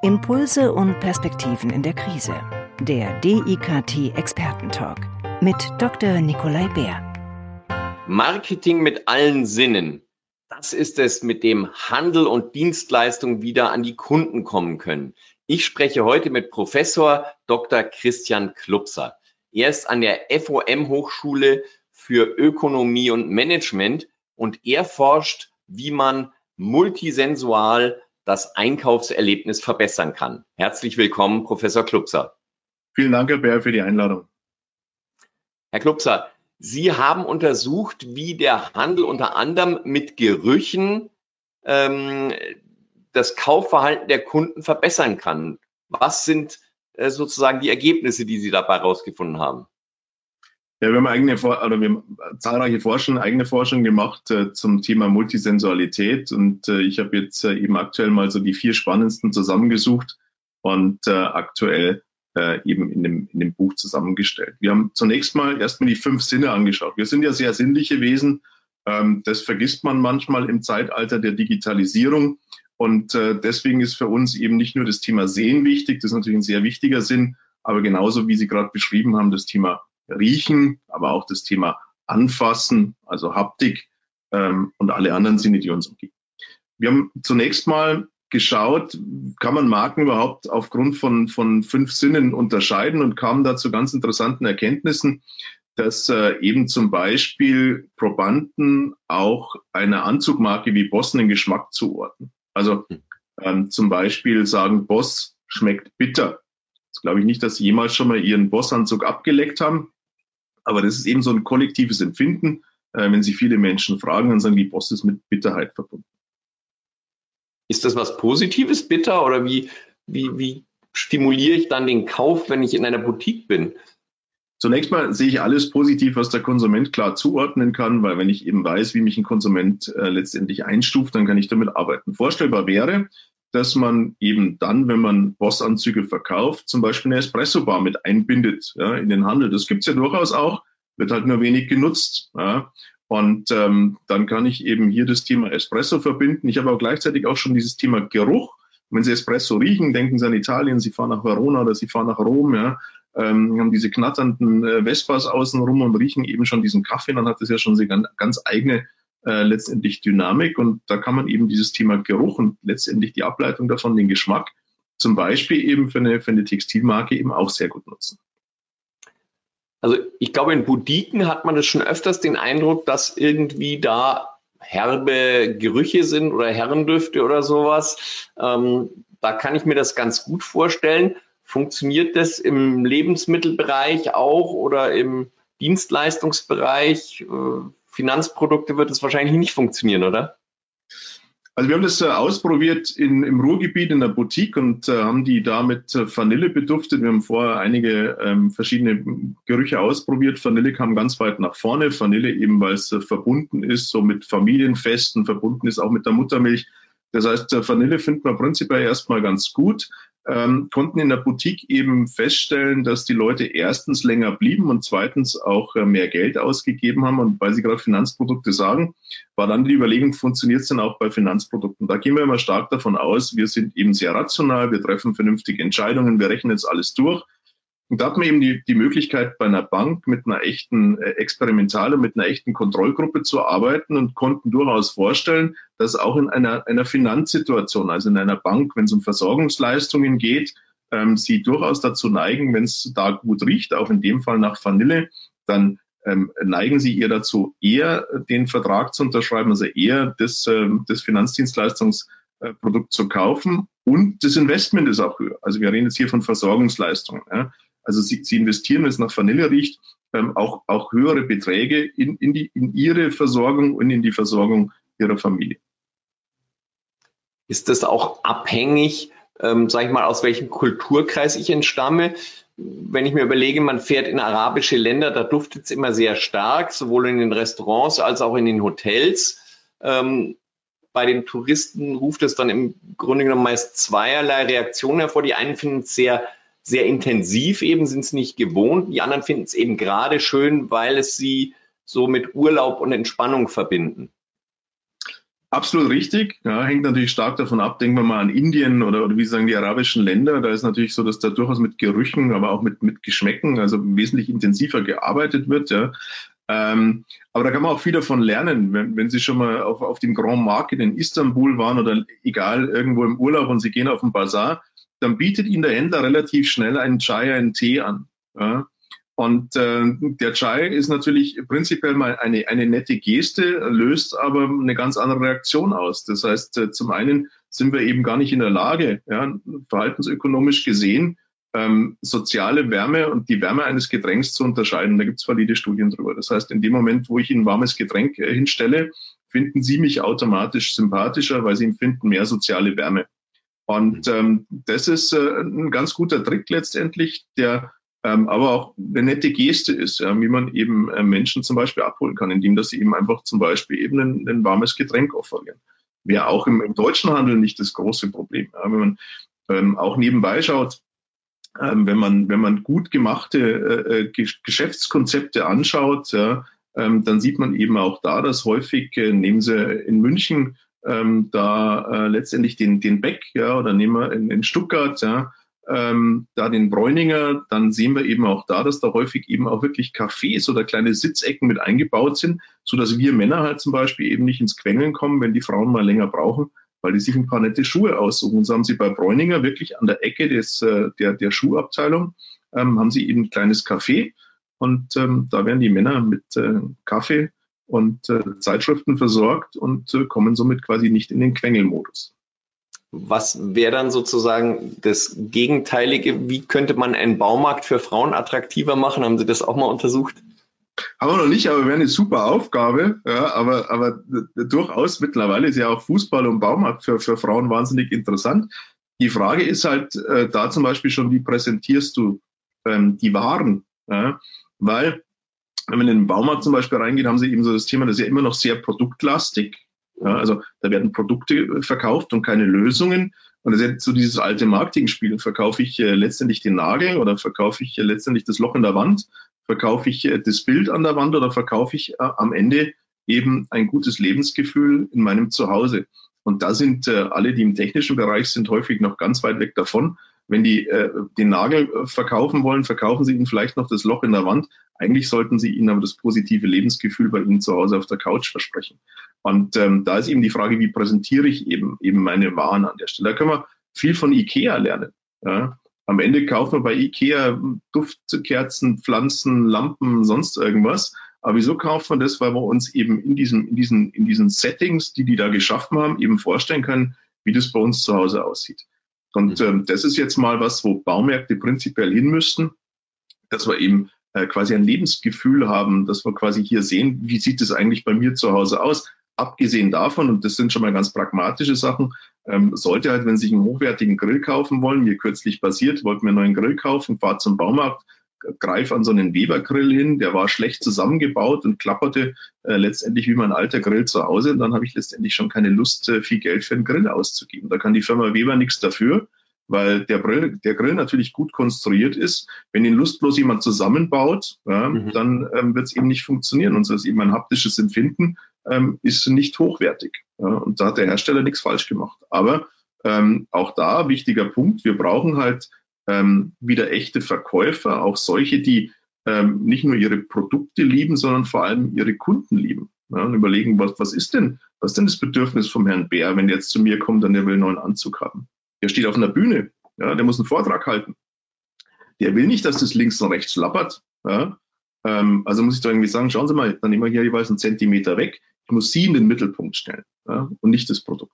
Impulse und Perspektiven in der Krise. Der DIKT Expertentalk mit Dr. Nikolai Bär. Marketing mit allen Sinnen. Das ist es, mit dem Handel und Dienstleistungen wieder an die Kunden kommen können. Ich spreche heute mit Professor Dr. Christian Klupser. Er ist an der FOM Hochschule für Ökonomie und Management und er forscht, wie man multisensual das Einkaufserlebnis verbessern kann. Herzlich willkommen, Professor Klubser. Vielen Dank, Herr Bär, für die Einladung. Herr Klubser, Sie haben untersucht, wie der Handel unter anderem mit Gerüchen ähm, das Kaufverhalten der Kunden verbessern kann. Was sind äh, sozusagen die Ergebnisse, die Sie dabei herausgefunden haben? Ja, wir haben eigene, oder wir haben zahlreiche Forschung, eigene Forschung gemacht äh, zum Thema Multisensualität und äh, ich habe jetzt äh, eben aktuell mal so die vier spannendsten zusammengesucht und äh, aktuell äh, eben in dem, in dem Buch zusammengestellt. Wir haben zunächst mal erstmal die fünf Sinne angeschaut. Wir sind ja sehr sinnliche Wesen. Ähm, das vergisst man manchmal im Zeitalter der Digitalisierung. Und äh, deswegen ist für uns eben nicht nur das Thema Sehen wichtig, das ist natürlich ein sehr wichtiger Sinn, aber genauso wie Sie gerade beschrieben haben, das Thema Riechen, aber auch das Thema Anfassen, also Haptik ähm, und alle anderen Sinne, die uns umgeben. Wir haben zunächst mal geschaut, kann man Marken überhaupt aufgrund von, von fünf Sinnen unterscheiden und kamen da zu ganz interessanten Erkenntnissen, dass äh, eben zum Beispiel Probanden auch einer Anzugmarke wie Boss einen Geschmack zuordnen. Also ähm, zum Beispiel sagen, Boss schmeckt bitter. Das glaube ich nicht, dass Sie jemals schon mal Ihren Bossanzug abgeleckt haben. Aber das ist eben so ein kollektives Empfinden. Äh, wenn sich viele Menschen fragen, dann sagen die Boss ist mit Bitterheit verbunden. Ist das was Positives, bitter? Oder wie, wie, wie stimuliere ich dann den Kauf, wenn ich in einer Boutique bin? Zunächst mal sehe ich alles positiv, was der Konsument klar zuordnen kann, weil wenn ich eben weiß, wie mich ein Konsument äh, letztendlich einstuft, dann kann ich damit arbeiten. Vorstellbar wäre, dass man eben dann, wenn man Bossanzüge verkauft, zum Beispiel eine Espresso-Bar mit einbindet ja, in den Handel. Das gibt's ja durchaus auch, wird halt nur wenig genutzt. Ja. Und ähm, dann kann ich eben hier das Thema Espresso verbinden. Ich habe aber gleichzeitig auch schon dieses Thema Geruch. Wenn Sie Espresso riechen, denken Sie an Italien, Sie fahren nach Verona oder Sie fahren nach Rom, ja, ähm, haben diese knatternden äh, Vespas außenrum und riechen eben schon diesen Kaffee, dann hat das ja schon eine ganz, ganz eigene äh, letztendlich Dynamik und da kann man eben dieses Thema Geruch und letztendlich die Ableitung davon, den Geschmack, zum Beispiel eben für eine, für eine Textilmarke eben auch sehr gut nutzen. Also ich glaube, in Boutiquen hat man das schon öfters den Eindruck, dass irgendwie da herbe Gerüche sind oder Herrendüfte oder sowas. Ähm, da kann ich mir das ganz gut vorstellen. Funktioniert das im Lebensmittelbereich auch oder im Dienstleistungsbereich? Äh, Finanzprodukte wird es wahrscheinlich nicht funktionieren, oder? Also wir haben das äh, ausprobiert in, im Ruhrgebiet in der Boutique und äh, haben die da mit äh, Vanille beduftet. Wir haben vorher einige ähm, verschiedene Gerüche ausprobiert. Vanille kam ganz weit nach vorne. Vanille eben, weil es äh, verbunden ist, so mit Familienfesten, verbunden ist auch mit der Muttermilch. Das heißt, äh, Vanille finden wir prinzipiell erstmal ganz gut ähm, konnten in der Boutique eben feststellen, dass die Leute erstens länger blieben und zweitens auch äh, mehr Geld ausgegeben haben. Und weil Sie gerade Finanzprodukte sagen, war dann die Überlegung, funktioniert es denn auch bei Finanzprodukten? Da gehen wir immer stark davon aus, wir sind eben sehr rational, wir treffen vernünftige Entscheidungen, wir rechnen jetzt alles durch und da hat man eben die, die Möglichkeit, bei einer Bank mit einer echten äh, Experimental- und mit einer echten Kontrollgruppe zu arbeiten und konnten durchaus vorstellen, dass auch in einer, einer Finanzsituation, also in einer Bank, wenn es um Versorgungsleistungen geht, ähm, sie durchaus dazu neigen, wenn es da gut riecht, auch in dem Fall nach Vanille, dann ähm, neigen sie ihr dazu, eher den Vertrag zu unterschreiben, also eher das, äh, das Finanzdienstleistungsprodukt zu kaufen. Und das Investment ist auch höher. Also wir reden jetzt hier von Versorgungsleistungen. Ja. Also sie, sie investieren, wenn es nach Vanille riecht, ähm, auch, auch höhere Beträge in, in, die, in ihre Versorgung und in die Versorgung ihrer Familie. Ist das auch abhängig, ähm, sage ich mal, aus welchem Kulturkreis ich entstamme? Wenn ich mir überlege, man fährt in arabische Länder, da duftet es immer sehr stark, sowohl in den Restaurants als auch in den Hotels. Ähm, bei den Touristen ruft es dann im Grunde genommen meist zweierlei Reaktionen hervor. Die einen finden es sehr sehr intensiv eben, sind es nicht gewohnt. Die anderen finden es eben gerade schön, weil es sie so mit Urlaub und Entspannung verbinden. Absolut richtig. Ja, hängt natürlich stark davon ab. Denken wir mal an Indien oder, oder wie sagen die arabischen Länder. Da ist natürlich so, dass da durchaus mit Gerüchen, aber auch mit, mit Geschmäcken, also wesentlich intensiver gearbeitet wird. Ja. Ähm, aber da kann man auch viel davon lernen, wenn, wenn Sie schon mal auf, auf dem Grand Market in Istanbul waren oder egal irgendwo im Urlaub und Sie gehen auf den Bazar, dann bietet Ihnen der Händler relativ schnell einen Chai, einen Tee an. Ja. Und äh, der Chai ist natürlich prinzipiell mal eine, eine nette Geste, löst aber eine ganz andere Reaktion aus. Das heißt, äh, zum einen sind wir eben gar nicht in der Lage, ja, verhaltensökonomisch gesehen, ähm, soziale Wärme und die Wärme eines Getränks zu unterscheiden. Da gibt es valide Studien drüber. Das heißt, in dem Moment, wo ich Ihnen ein warmes Getränk äh, hinstelle, finden Sie mich automatisch sympathischer, weil Sie empfinden mehr soziale Wärme. Und ähm, das ist äh, ein ganz guter Trick letztendlich, der ähm, aber auch eine nette Geste ist, ja, wie man eben äh, Menschen zum Beispiel abholen kann, indem dass sie eben einfach zum Beispiel eben ein, ein warmes Getränk offerieren. Wäre auch im, im, deutschen Handel nicht das große Problem. Ja, wenn man ähm, auch nebenbei schaut, ähm, wenn man wenn man gut gemachte äh, äh Geschäftskonzepte anschaut, ja, ähm, dann sieht man eben auch da, dass häufig äh, nehmen Sie in München ähm, da äh, letztendlich den den Beck, ja, oder nehmen wir in, in Stuttgart, ja, ähm, da den Bräuninger, dann sehen wir eben auch da, dass da häufig eben auch wirklich Cafés oder kleine Sitzecken mit eingebaut sind, so dass wir Männer halt zum Beispiel eben nicht ins Quengeln kommen, wenn die Frauen mal länger brauchen, weil die sich ein paar nette Schuhe aussuchen. Und so haben sie bei Bräuninger wirklich an der Ecke des, äh, der, der Schuhabteilung, ähm, haben sie eben ein kleines Café und ähm, da werden die Männer mit äh, Kaffee und äh, Zeitschriften versorgt und äh, kommen somit quasi nicht in den Quengelmodus. Was wäre dann sozusagen das Gegenteilige? Wie könnte man einen Baumarkt für Frauen attraktiver machen? Haben Sie das auch mal untersucht? Haben wir noch nicht, aber wäre eine super Aufgabe. Ja, aber, aber durchaus mittlerweile ist ja auch Fußball und Baumarkt für, für Frauen wahnsinnig interessant. Die Frage ist halt äh, da zum Beispiel schon, wie präsentierst du ähm, die Waren? Ja? Weil, wenn man in den Baumarkt zum Beispiel reingeht, haben sie eben so das Thema, das ist ja immer noch sehr produktlastig. Ja, also da werden Produkte verkauft und keine Lösungen. Und das ist jetzt so dieses alte Marketingspiel. Verkaufe ich äh, letztendlich den Nagel oder verkaufe ich äh, letztendlich das Loch in der Wand? Verkaufe ich äh, das Bild an der Wand oder verkaufe ich äh, am Ende eben ein gutes Lebensgefühl in meinem Zuhause? Und da sind äh, alle, die im technischen Bereich sind, häufig noch ganz weit weg davon. Wenn die äh, den Nagel äh, verkaufen wollen, verkaufen sie ihnen vielleicht noch das Loch in der Wand. Eigentlich sollten sie ihnen aber das positive Lebensgefühl bei ihnen zu Hause auf der Couch versprechen. Und ähm, da ist eben die Frage, wie präsentiere ich eben eben meine Waren an der Stelle. Da können wir viel von IKEA lernen. Ja? Am Ende kaufen wir bei IKEA Duftkerzen, Pflanzen, Lampen, sonst irgendwas. Aber wieso kaufen wir das? Weil wir uns eben in diesen, in diesen, in diesen Settings, die die da geschaffen haben, eben vorstellen können, wie das bei uns zu Hause aussieht. Und mhm. ähm, das ist jetzt mal was, wo Baumärkte prinzipiell hin müssten, dass wir eben äh, quasi ein Lebensgefühl haben, dass wir quasi hier sehen, wie sieht es eigentlich bei mir zu Hause aus. Abgesehen davon, und das sind schon mal ganz pragmatische Sachen, ähm, sollte halt, wenn Sie sich einen hochwertigen Grill kaufen wollen, mir kürzlich passiert, wollten wir einen neuen Grill kaufen, fahrt zum Baumarkt, greif an so einen Weber-Grill hin, der war schlecht zusammengebaut und klapperte äh, letztendlich wie mein alter Grill zu Hause. Und dann habe ich letztendlich schon keine Lust, äh, viel Geld für einen Grill auszugeben. Da kann die Firma Weber nichts dafür, weil der Grill, der Grill natürlich gut konstruiert ist. Wenn ihn lustlos jemand zusammenbaut, ja, mhm. dann ähm, wird es eben nicht funktionieren. Und so ist eben ein haptisches Empfinden ähm, ist nicht hochwertig. Ja, und da hat der Hersteller nichts falsch gemacht. Aber ähm, auch da wichtiger Punkt, wir brauchen halt ähm, wieder echte Verkäufer, auch solche, die ähm, nicht nur ihre Produkte lieben, sondern vor allem ihre Kunden lieben. Ja, und überlegen, was, was ist denn, was ist denn das Bedürfnis vom Herrn Bär, wenn der jetzt zu mir kommt und der will einen neuen Anzug haben? Der steht auf einer Bühne, ja, der muss einen Vortrag halten. Der will nicht, dass das links und rechts lappert. Ja. Ähm, also muss ich da irgendwie sagen, schauen Sie mal, dann nehmen wir hier jeweils einen Zentimeter weg. Ich muss Sie in den Mittelpunkt stellen ja, und nicht das Produkt.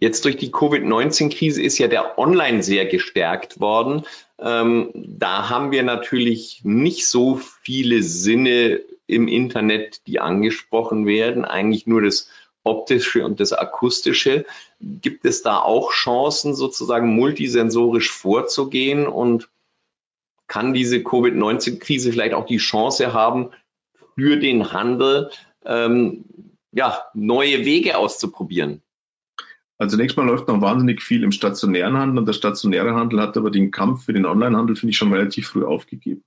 Jetzt durch die Covid-19-Krise ist ja der Online sehr gestärkt worden. Ähm, da haben wir natürlich nicht so viele Sinne im Internet, die angesprochen werden. Eigentlich nur das optische und das akustische. Gibt es da auch Chancen, sozusagen multisensorisch vorzugehen und kann diese Covid-19-Krise vielleicht auch die Chance haben, für den Handel ähm, ja, neue Wege auszuprobieren? Also zunächst mal läuft noch wahnsinnig viel im stationären Handel und der stationäre Handel hat aber den Kampf für den Onlinehandel, finde ich, schon relativ früh aufgegeben.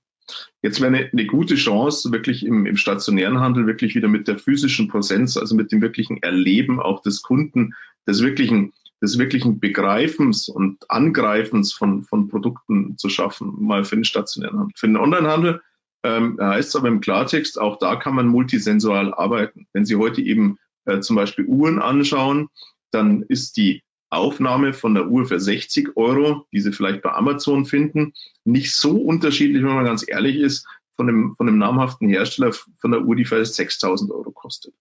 Jetzt wäre eine, eine gute Chance, wirklich im, im stationären Handel wirklich wieder mit der physischen Präsenz, also mit dem wirklichen Erleben auch des Kunden, des wirklichen, des wirklichen Begreifens und Angreifens von, von Produkten zu schaffen, mal für den stationären Handel. Für den Onlinehandel ähm, heißt es aber im Klartext, auch da kann man multisensual arbeiten. Wenn Sie heute eben äh, zum Beispiel Uhren anschauen, dann ist die Aufnahme von der Uhr für 60 Euro, die Sie vielleicht bei Amazon finden, nicht so unterschiedlich, wenn man ganz ehrlich ist, von einem, von einem namhaften Hersteller von der Uhr, die vielleicht 6000 Euro kostet.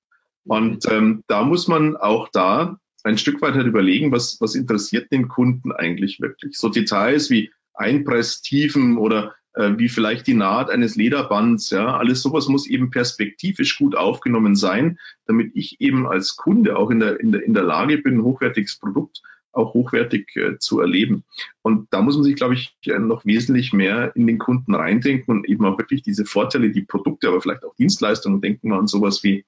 Und ähm, da muss man auch da ein Stück weit halt überlegen, was, was interessiert den Kunden eigentlich wirklich. So Details wie Einpresstiefen oder wie vielleicht die Naht eines Lederbands, ja, alles sowas muss eben perspektivisch gut aufgenommen sein, damit ich eben als Kunde auch in der, in der, in der Lage bin, ein hochwertiges Produkt auch hochwertig äh, zu erleben. Und da muss man sich, glaube ich, noch wesentlich mehr in den Kunden reindenken und eben auch wirklich diese Vorteile, die Produkte, aber vielleicht auch Dienstleistungen, denken wir an sowas wie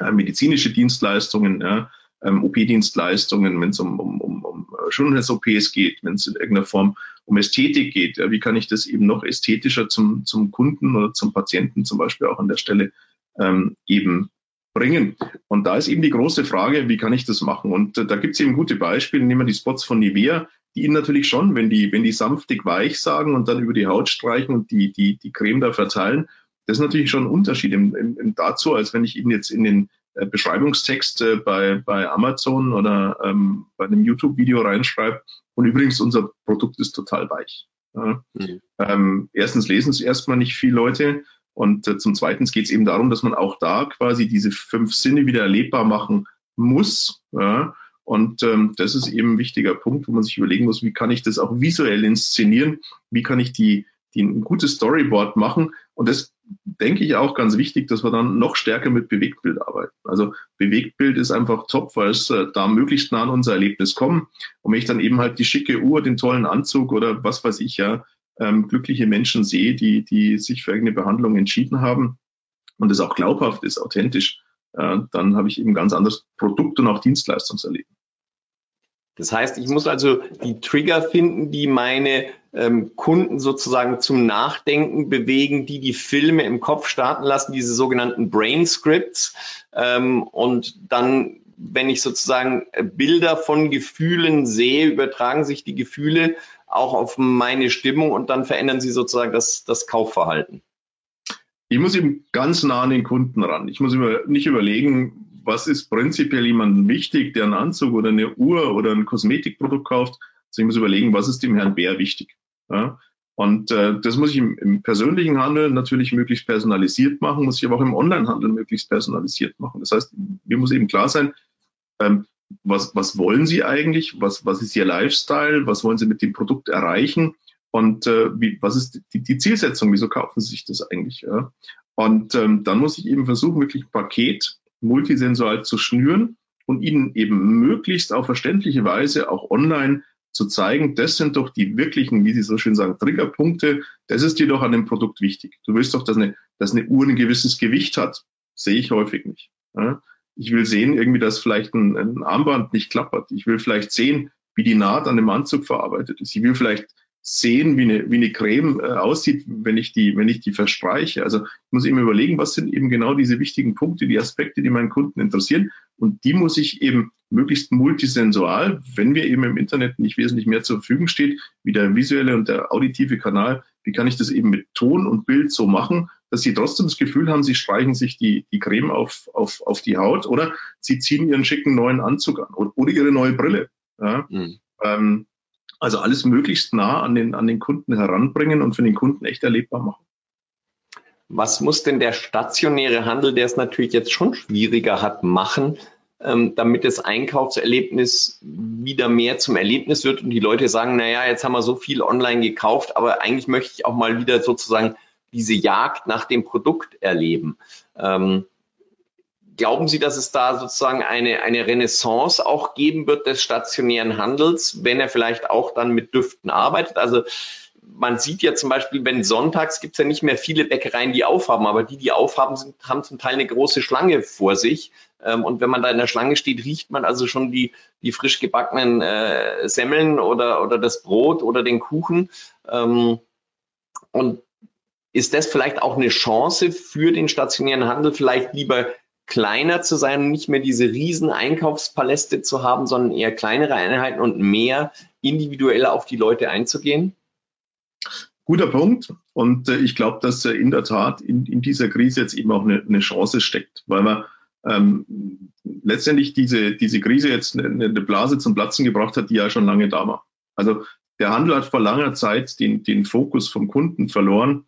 äh, medizinische Dienstleistungen, ja, ähm, OP-Dienstleistungen, wenn es um, um, um, um Schönheits-OPs geht, wenn es in irgendeiner Form um Ästhetik geht. Ja, wie kann ich das eben noch ästhetischer zum, zum Kunden oder zum Patienten zum Beispiel auch an der Stelle ähm, eben bringen. Und da ist eben die große Frage, wie kann ich das machen? Und äh, da gibt es eben gute Beispiele. Nehmen wir die Spots von Nivea, die Ihnen natürlich schon, wenn die, wenn die sanftig weich sagen und dann über die Haut streichen und die, die, die Creme da verteilen, das ist natürlich schon ein Unterschied im, im, im dazu, als wenn ich Ihnen jetzt in den äh, Beschreibungstext äh, bei, bei Amazon oder ähm, bei einem YouTube-Video reinschreibe. Und übrigens, unser Produkt ist total weich. Ja. Mhm. Ähm, erstens lesen es erstmal nicht viele Leute. Und äh, zum Zweiten geht es eben darum, dass man auch da quasi diese fünf Sinne wieder erlebbar machen muss. Ja. Und ähm, das ist eben ein wichtiger Punkt, wo man sich überlegen muss, wie kann ich das auch visuell inszenieren? Wie kann ich die, die ein gutes Storyboard machen? Und das denke ich auch ganz wichtig, dass wir dann noch stärker mit Bewegtbild arbeiten. Also Bewegtbild ist einfach top, weil es äh, da möglichst nah an unser Erlebnis kommt. Und wenn ich dann eben halt die schicke Uhr, den tollen Anzug oder was weiß ich ja, ähm, glückliche Menschen sehe, die, die sich für irgendeine Behandlung entschieden haben und es auch glaubhaft ist, authentisch, äh, dann habe ich eben ganz anderes Produkt und auch Dienstleistungserleben. Das heißt, ich muss also die Trigger finden, die meine ähm, Kunden sozusagen zum Nachdenken bewegen, die die Filme im Kopf starten lassen, diese sogenannten Brain Scripts. Ähm, und dann, wenn ich sozusagen Bilder von Gefühlen sehe, übertragen sich die Gefühle auch auf meine Stimmung und dann verändern sie sozusagen das, das Kaufverhalten. Ich muss eben ganz nah an den Kunden ran. Ich muss über, nicht überlegen, was ist prinzipiell jemandem wichtig, der einen Anzug oder eine Uhr oder ein Kosmetikprodukt kauft. Also ich muss überlegen, was ist dem Herrn Bär wichtig. Ja? Und äh, das muss ich im, im, persönlichen Handel natürlich möglichst personalisiert machen, muss ich aber auch im Onlinehandel möglichst personalisiert machen. Das heißt, mir muss eben klar sein, ähm, was, was wollen Sie eigentlich? Was, was ist Ihr Lifestyle? Was wollen Sie mit dem Produkt erreichen? Und äh, wie, was ist die, die Zielsetzung? Wieso kaufen Sie sich das eigentlich? Ja? Und ähm, dann muss ich eben versuchen, wirklich ein Paket multisensual zu schnüren und ihnen eben möglichst auf verständliche Weise auch online zu zeigen, das sind doch die wirklichen, wie Sie so schön sagen, Triggerpunkte. Das ist dir doch an dem Produkt wichtig. Du willst doch, dass eine, dass eine Uhr ein gewisses Gewicht hat. Sehe ich häufig nicht. Ich will sehen, irgendwie, dass vielleicht ein, ein Armband nicht klappert. Ich will vielleicht sehen, wie die Naht an dem Anzug verarbeitet ist. Ich will vielleicht sehen, wie eine, wie eine Creme äh, aussieht, wenn ich die, wenn ich die verstreiche. Also ich muss eben überlegen, was sind eben genau diese wichtigen Punkte, die Aspekte, die meinen Kunden interessieren. Und die muss ich eben möglichst multisensual, wenn wir eben im Internet nicht wesentlich mehr zur Verfügung steht, wie der visuelle und der auditive Kanal, wie kann ich das eben mit Ton und Bild so machen, dass sie trotzdem das Gefühl haben, sie streichen sich die, die Creme auf, auf, auf die Haut oder sie ziehen ihren schicken neuen Anzug an oder, oder ihre neue Brille. Ja? Mhm. Ähm, also alles möglichst nah an den, an den Kunden heranbringen und für den Kunden echt erlebbar machen. Was muss denn der stationäre Handel, der es natürlich jetzt schon schwieriger hat, machen, ähm, damit das Einkaufserlebnis wieder mehr zum Erlebnis wird und die Leute sagen, naja, jetzt haben wir so viel online gekauft, aber eigentlich möchte ich auch mal wieder sozusagen diese Jagd nach dem Produkt erleben. Ähm, Glauben Sie, dass es da sozusagen eine, eine Renaissance auch geben wird des stationären Handels, wenn er vielleicht auch dann mit Düften arbeitet? Also man sieht ja zum Beispiel, wenn sonntags gibt es ja nicht mehr viele Bäckereien, die aufhaben, aber die, die aufhaben, sind, haben zum Teil eine große Schlange vor sich. Ähm, und wenn man da in der Schlange steht, riecht man also schon die, die frisch gebackenen äh, Semmeln oder, oder das Brot oder den Kuchen. Ähm, und ist das vielleicht auch eine Chance für den stationären Handel, vielleicht lieber kleiner zu sein und nicht mehr diese riesen Einkaufspaläste zu haben, sondern eher kleinere Einheiten und mehr individuell auf die Leute einzugehen? Guter Punkt. Und äh, ich glaube, dass äh, in der Tat in, in, dieser Krise jetzt eben auch eine, eine Chance steckt, weil man ähm, letztendlich diese, diese Krise jetzt eine, eine Blase zum Platzen gebracht hat, die ja schon lange da war. Also der Handel hat vor langer Zeit den, den Fokus vom Kunden verloren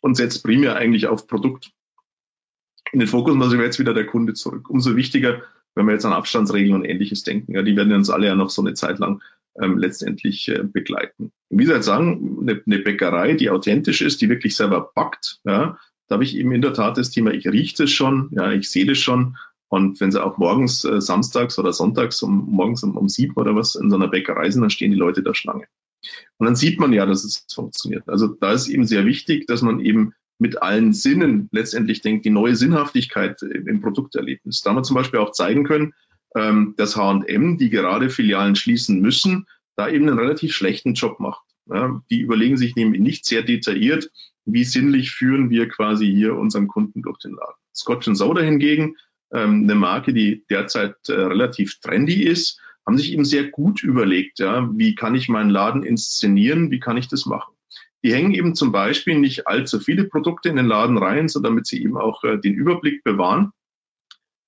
und setzt primär eigentlich auf Produkt. In den Fokus muss jetzt wieder der Kunde zurück. Umso wichtiger, wenn wir jetzt an Abstandsregeln und ähnliches denken. Ja, die werden uns alle ja noch so eine Zeit lang ähm, letztendlich äh, begleiten. wie soll ich sagen, eine, eine, Bäckerei, die authentisch ist, die wirklich selber backt, ja, da habe ich eben in der Tat das Thema, ich rieche das schon, ja, ich sehe das schon. Und wenn sie auch morgens, äh, samstags oder sonntags um morgens um, um sieben oder was in so einer Bäckerei sind, dann stehen die Leute da Schlange. Und dann sieht man ja, dass es funktioniert. Also da ist eben sehr wichtig, dass man eben mit allen Sinnen letztendlich denkt, die neue Sinnhaftigkeit im Produkterlebnis. Da haben wir zum Beispiel auch zeigen können, ähm, dass H&M, die gerade Filialen schließen müssen, da eben einen relativ schlechten Job macht. Die überlegen sich nämlich nicht sehr detailliert, wie sinnlich führen wir quasi hier unseren Kunden durch den Laden. Scotch Soda hingegen, ähm, eine Marke, die derzeit äh, relativ trendy ist, haben sich eben sehr gut überlegt, ja, wie kann ich meinen Laden inszenieren, wie kann ich das machen. Die hängen eben zum Beispiel nicht allzu viele Produkte in den Laden rein, so damit sie eben auch äh, den Überblick bewahren.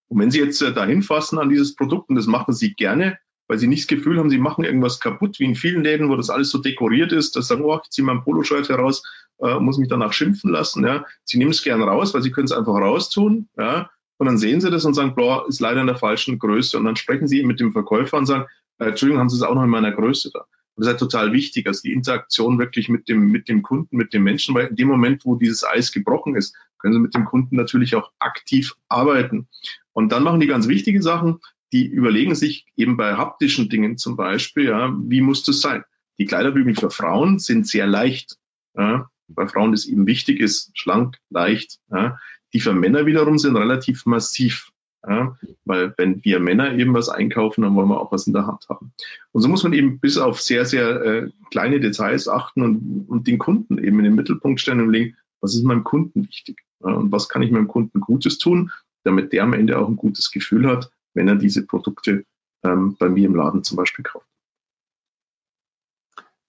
Und wenn Sie jetzt äh, dahin fassen an dieses Produkt, und das machen Sie gerne, weil Sie nicht das Gefühl haben, Sie machen irgendwas kaputt, wie in vielen Läden, wo das alles so dekoriert ist, dass sagen, oh, ich ziehe mein Poloshirt heraus, äh, muss mich danach schimpfen lassen. Ja. Sie nehmen es gern raus, weil Sie können es einfach raustun. Ja. Und dann sehen Sie das und sagen, boah, ist leider in der falschen Größe. Und dann sprechen Sie mit dem Verkäufer und sagen, äh, Entschuldigung, haben Sie es auch noch in meiner Größe da? Das ist halt total wichtig, also die Interaktion wirklich mit dem, mit dem Kunden, mit dem Menschen, weil in dem Moment, wo dieses Eis gebrochen ist, können sie mit dem Kunden natürlich auch aktiv arbeiten. Und dann machen die ganz wichtige Sachen, die überlegen sich eben bei haptischen Dingen zum Beispiel, ja, wie muss das sein? Die Kleiderbügel für Frauen sind sehr leicht. Ja, bei Frauen ist eben wichtig, ist schlank, leicht. Ja. Die für Männer wiederum sind relativ massiv. Ja, weil wenn wir Männer eben was einkaufen, dann wollen wir auch was in der Hand haben. Und so muss man eben bis auf sehr, sehr äh, kleine Details achten und, und den Kunden eben in den Mittelpunkt stellen und legen, was ist meinem Kunden wichtig? Ja, und was kann ich meinem Kunden Gutes tun, damit der am Ende auch ein gutes Gefühl hat, wenn er diese Produkte ähm, bei mir im Laden zum Beispiel kauft.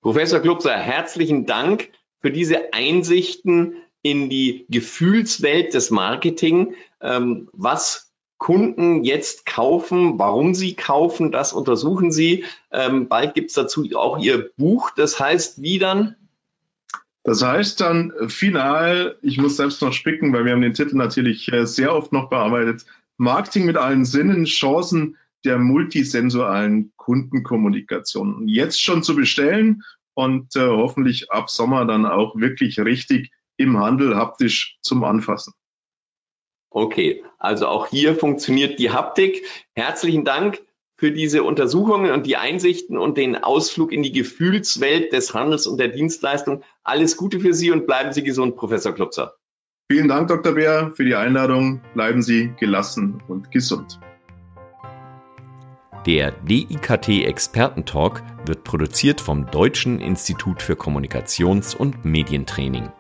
Professor Klubser, herzlichen Dank für diese Einsichten in die Gefühlswelt des Marketing. Ähm, was Kunden jetzt kaufen, warum sie kaufen, das untersuchen sie. Ähm, bald gibt es dazu auch ihr Buch. Das heißt, wie dann? Das heißt dann final, ich muss selbst noch spicken, weil wir haben den Titel natürlich äh, sehr oft noch bearbeitet. Marketing mit allen Sinnen, Chancen der multisensualen Kundenkommunikation. Und jetzt schon zu bestellen und äh, hoffentlich ab Sommer dann auch wirklich richtig im Handel haptisch zum Anfassen. Okay, also auch hier funktioniert die Haptik. Herzlichen Dank für diese Untersuchungen und die Einsichten und den Ausflug in die Gefühlswelt des Handels und der Dienstleistung. Alles Gute für Sie und bleiben Sie gesund, Professor Klupser. Vielen Dank, Dr. Bär, für die Einladung. Bleiben Sie gelassen und gesund. Der DIKT Expertentalk wird produziert vom Deutschen Institut für Kommunikations- und Medientraining.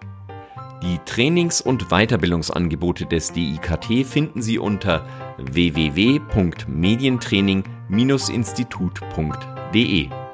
Die Trainings- und Weiterbildungsangebote des DIKT finden Sie unter www.medientraining-institut.de.